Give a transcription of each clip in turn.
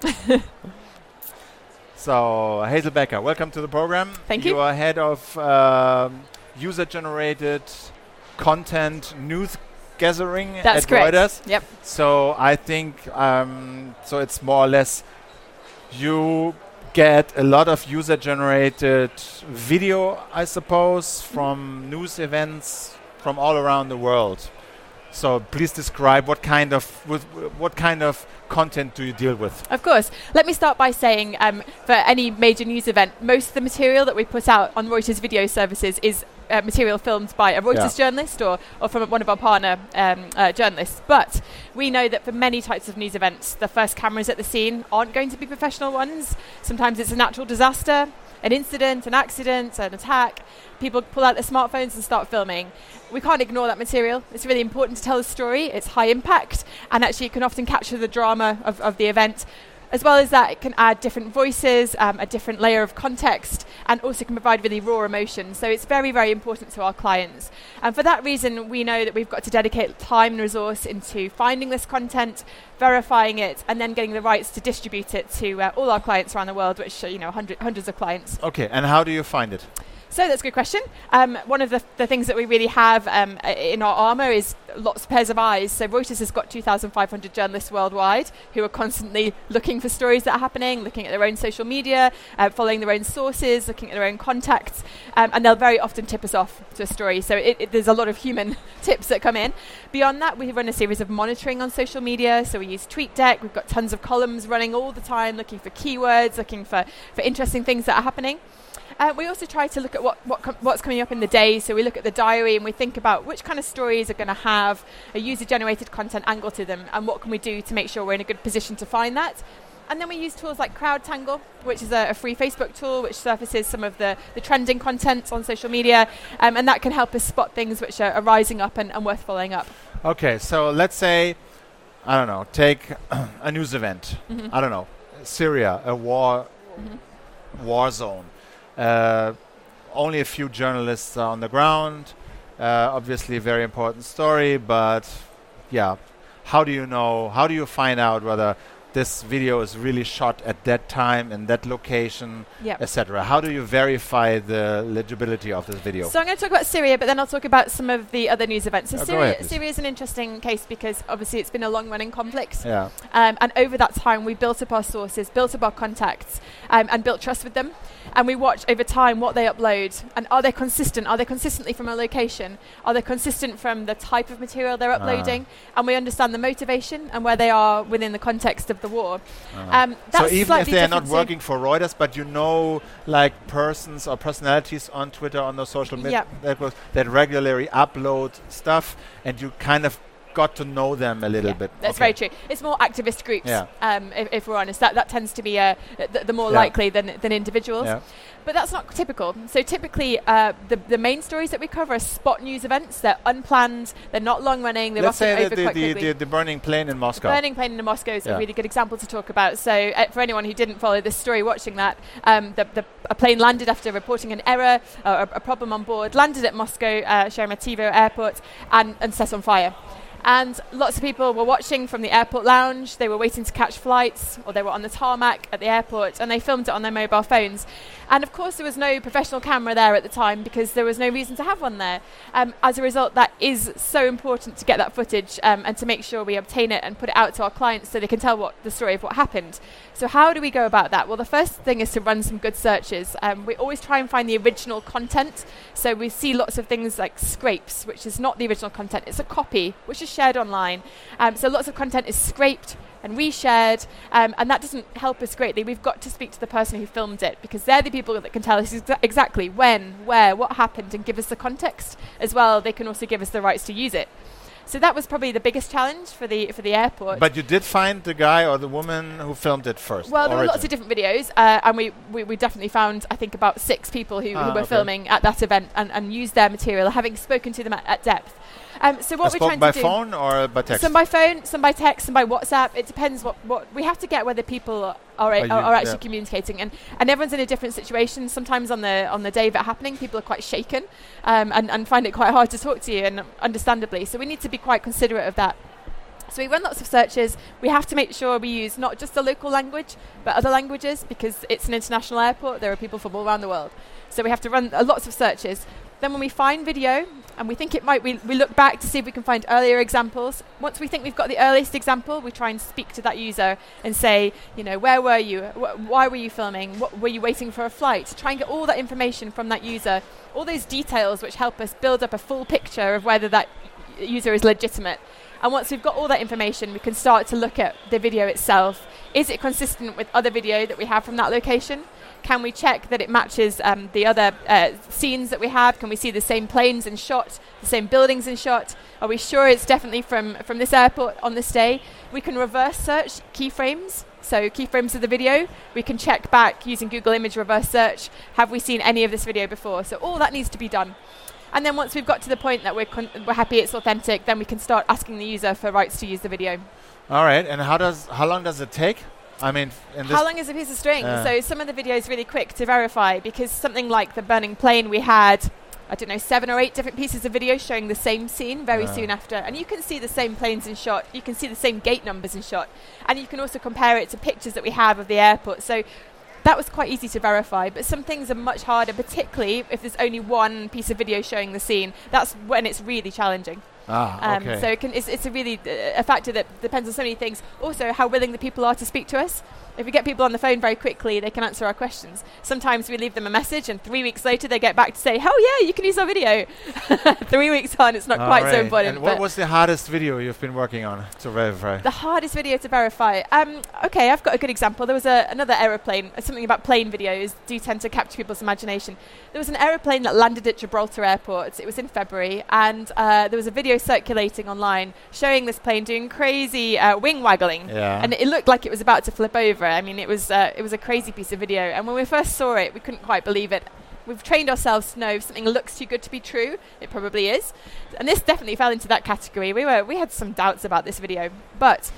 so, Hazel Baker, welcome to the program. Thank you. you. are head of um, user-generated content news gathering That's at correct. Reuters. Yep. So I think um, so. It's more or less you get a lot of user-generated video, I suppose, from news events from all around the world. So please describe what kind of with, what kind of content do you deal with? Of course. Let me start by saying um, for any major news event, most of the material that we put out on Reuters video services is uh, material filmed by a Reuters Yeah. journalist or, or from one of our partner um, uh, journalists. But we know that for many types of news events, the first cameras at the scene aren't going to be professional ones. Sometimes it's a natural disaster, an incident, an accident, an attack. People pull out their smartphones and start filming. We can't ignore that material. It's really important to tell the story. It's high impact, and actually, it can often capture the drama of, of the event. As well as that, it can add different voices, um, a different layer of context, and also can provide really raw emotion. So it's very, very important to our clients. And for that reason, we know that we've got to dedicate time and resource into finding this content, verifying it, and then getting the rights to distribute it to uh, all our clients around the world, which are, you know, hundred, hundreds of clients. Okay, and how do you find it? So that's a good question. Um, one of the, the things that we really have um, in our armour is lots of pairs of eyes. So Reuters has got 2,500 journalists worldwide who are constantly looking for stories that are happening, looking at their own social media, uh, following their own sources, looking at their own contacts, um, and they'll very often tip us off to a story. So it, it, there's a lot of human tips that come in. Beyond that, we run a series of monitoring on social media. So we use TweetDeck. We've got tons of columns running all the time, looking for keywords, looking for, for interesting things that are happening. Uh, we also try to look at what, what com- what's coming up in the day. So we look at the diary and we think about which kind of stories are going to have a user-generated content angle to them, and what can we do to make sure we're in a good position to find that. And then we use tools like CrowdTangle, which is a, a free Facebook tool which surfaces some of the, the trending content on social media, um, and that can help us spot things which are, are rising up and, and worth following up. Okay, so let's say I don't know, take a news event. Mhm. I don't know, Syria, a war Mhm. war zone. Uh, only a few journalists are on the ground. Uh, obviously, a very important story, but yeah, how do you know? How do you find out whether this video is really shot at that time in that location, Yeah. etc.? How do you verify the legibility of this video? So I'm going to talk about Syria, but then I'll talk about some of the other news events. So Oh, Syria, ahead. Syria is an interesting case because obviously it's been a long-running conflict. yeah. Um, and over that time, we built up our sources, built up our contacts, um, and built trust with them. And we watch over time what they upload and are they consistent? Are they consistently from a location? Are they consistent from the type of material they're uploading? And we understand the motivation and where they are within the context of the war. Uh-huh. Um, so even if they're not working for Reuters, but you know, like persons or personalities on Twitter, on the social media Yep. networks that regularly upload stuff, and you kind of got to know them a little Yeah, bit. That's Okay. very true. It's more activist groups, Yeah. um, if, if we're honest. That, that tends to be uh, the, the more Yeah. likely than, than individuals. Yeah. But that's not typical. So typically, uh, the, the main stories that we cover are spot news events. They're unplanned. They're not long running. They're Let's often say over the, the, quite the, quickly. the, the burning plane in Moscow. Burning plane in Moscow is a really good example to talk about. So, uh, for anyone who didn't follow this story, watching that, um, the, the, a plane landed after reporting an error or a, a problem on board, landed at Moscow uh, Sheremetyevo Airport, and, and set on fire. And lots of people were watching from the airport lounge. They were waiting to catch flights, or they were on the tarmac at the airport, and they filmed it on their mobile phones. And of course, there was no professional camera there at the time because there was no reason to have one there. Um, as a result, that is so important to get that footage um, and to make sure we obtain it and put it out to our clients so they can tell what the story of what happened. So, how do we go about that? Well, the first thing is to run some good searches. Um, we always try and find the original content. So, we see lots of things like scrapes, which is not the original content, it's a copy which is shared online. Um, so, lots of content is scraped and reshared, um, and that doesn't help us greatly. We've got to speak to the person who filmed it because they're the people that can tell us exa- exactly when, where, what happened, and give us the context as well. They can also give us the rights to use it. So that was probably the biggest challenge for the for the airport. But you did find the guy or the woman who filmed it first. well, there were lots of different videos, uh, and we, we, we definitely found, I think, about six people who, Ah, who were okay. filming at that event and, and used their material, having spoken to them at, at depth. Um, so what Uh, we're trying by to do, phone or by text? some by phone, some by text, some by WhatsApp. It depends what, what we have to get whether people are are, Are are, you- are actually yeah. communicating, and, and everyone's in a different situation. Sometimes on the on the day of it happening, people are quite shaken um, and and find it quite hard to talk to you, and understandably. So we need to be quite considerate of that. So we run lots of searches. We have to make sure we use not just the local language, but other languages because it's an international airport. There are people from all around the world. So we have to run uh, lots of searches. Then when we find video and we think it might, we, we look back to see if we can find earlier examples. Once we think we've got the earliest example, we try and speak to that user and say, you know, where were you? Wh- why were you filming? What, were you waiting for a flight? Try and get all that information from that user, all those details which help us build up a full picture of whether that user is legitimate. And once we've got all that information, we can start to look at the video itself. Is it consistent with other video that we have from that location? Can we check that it matches um, the other uh, scenes that we have? Can we see the same planes in shot, the same buildings in shot? Are we sure it's definitely from, from this airport on this day? We can reverse search keyframes. So keyframes of the video, we can check back using Google Image reverse search. Have we seen any of this video before? So all that needs to be done. And then once we've got to the point that we're, con- we're happy it's authentic, then we can start asking the user for rights to use the video. All right. And how does how long does it take? I mean, how long is a piece of string? Uh. so some of the videos really quick to verify because something like the burning plane, we had I don't know seven or eight different pieces of video showing the same scene very Uh. soon after, and you can see the same planes in shot. You can see the same gate numbers in shot, and you can also compare it to pictures that we have of the airport. So that was quite easy to verify, but some things are much harder, particularly if there's only one piece of video showing the scene. That's when it's really challenging. Ah, Um. So it can, it's, it's a really uh, a factor that depends on so many things. Also, how willing the people are to speak to us. If we get people on the phone very quickly, they can answer our questions. Sometimes we leave them a message, and three weeks later they get back to say, "Oh yeah, you can use our video." three weeks on, it's not All quite so right. important. And what was the hardest video you've been working on to verify? the hardest video to verify. Um, okay, I've got a good example. There was a, another aeroplane. Something about plane videos do tend to capture people's imagination. There was an aeroplane that landed at Gibraltar Airport. It was in February, and uh, there was a video circulating online showing this plane doing crazy uh, wing waggling. yeah. And it looked like it was about to flip over. I mean, it was uh, it was a crazy piece of video. And when we first saw it, we couldn't quite believe it. We've trained ourselves to know if something looks too good to be true, it probably is. And this definitely fell into that category. We were we had some doubts about this video, but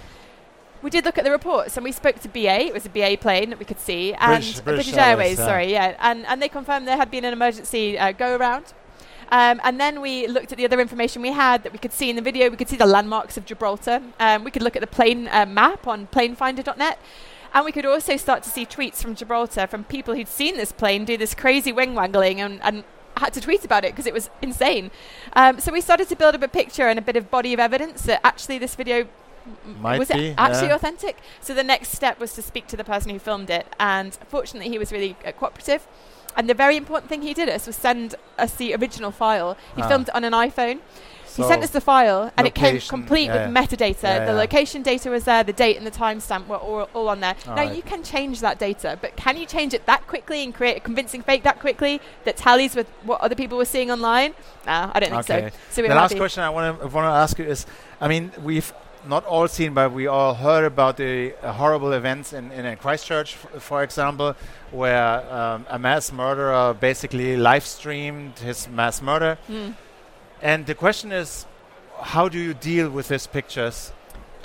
we did look at the reports and we spoke to BA. It was a BA plane that we could see, and British- British British Airways, Airways. yeah. Sorry, yeah, and and they confirmed there had been an emergency uh, go around. Um, and then we looked at the other information we had that we could see in the video. We could see the landmarks of Gibraltar. Um, we could look at the plane uh, map on planefinder.net. And we could also start to see tweets from Gibraltar from people who'd seen this plane do this crazy wing waggling and, and had to tweet about it because it was insane. Um, so we started to build up a picture and a bit of body of evidence that actually this video Might was be, it actually yeah. authentic. So the next step was to speak to the person who filmed it, and fortunately he was really uh, cooperative. And the very important thing he did us was send us the original file. He Ah. filmed it on an iPhone. He sent us the file, and it came complete yeah, with metadata. Yeah, the location data was there, the date and the timestamp were all, all on there. now Alright. you can change that data, but can you change it that quickly and create a convincing fake that quickly that tallies with what other people were seeing online? No, I don't think Okay. so. So the last question I want to want to ask you is, I mean, we've not all seen, but we all heard about the uh, horrible events in, in uh, Christchurch, f- for example, where um, a mass murderer basically live streamed his mass murder. Mm. And the question is, how do you deal with these pictures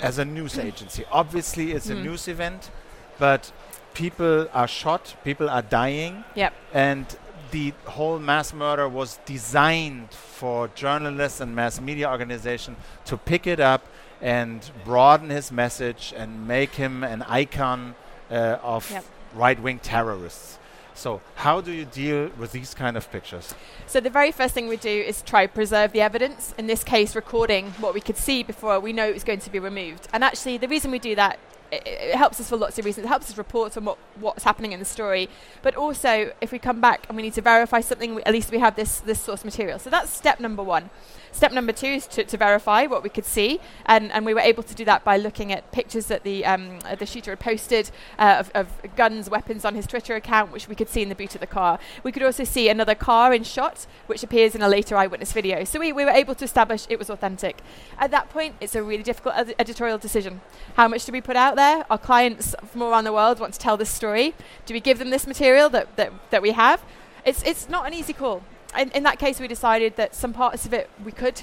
as a news agency? Obviously, it's a Mm. news event, but people are shot, people are dying, Yep. and the whole mass murder was designed for journalists and mass media organization to pick it up and broaden his message and make him an icon uh, of Yep. right-wing terrorists. So, how do you deal with these kind of pictures? So the very first thing we do is try to preserve the evidence. In this case, recording what we could see before we know it was going to be removed. And actually, the reason we do that. It, it helps us for lots of reasons. It helps us report on what, what's happening in the story, but also if we come back and we need to verify something, we, at least we have this this source material. So that's step number one. Step number two is to, to verify what we could see, and, and we were able to do that by looking at pictures that the um, the shooter had posted uh, of, of guns, weapons on his Twitter account, which we could see in the boot of the car. We could also see another car in shot, which appears in a later eyewitness video. So we, we were able to establish it was authentic. At that point, it's a really difficult ed- editorial decision. How much do we put out there? Our clients from around the world want to tell this story. Do we give them this material that, that, that we have? It's, it's not an easy call. In, in that case, we decided that some parts of it we could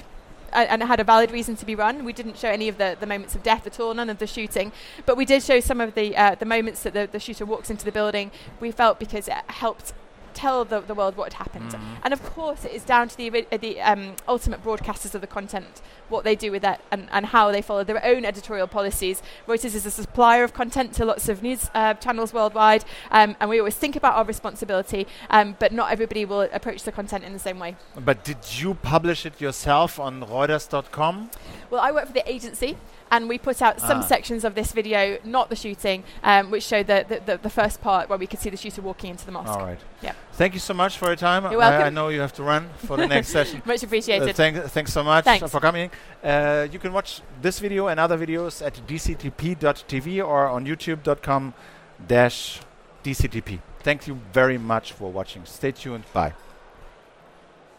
and it had a valid reason to be run. We didn't show any of the, the moments of death at all, none of the shooting, but we did show some of the uh, the moments that the, the shooter walks into the building. We felt because it helped tell the, the world what had happened. Mhm. And of course, it is down to the, uh, the um, ultimate broadcasters of the content, what they do with that and, and how they follow their own editorial policies. Reuters is a supplier of content to lots of news uh, channels worldwide, um, and we always think about our responsibility, um, but not everybody will approach the content in the same way. But did you publish it yourself on Reuters.com? Well, I work for the agency, and we put out some Ah. sections of this video, not the shooting, um, which showed the, the, the, the first part where we could see the shooter walking into the mosque. All right. Yeah. Thank you so much for your time. You're I- I know you have to run for the next session. Much Uh, appreciated. thank, thanks so much Thanks. for coming. Uh, you can watch this video and other videos at dctp.tv or on youtube.com dash dctp. Thank you very much for watching. Stay tuned. Bye.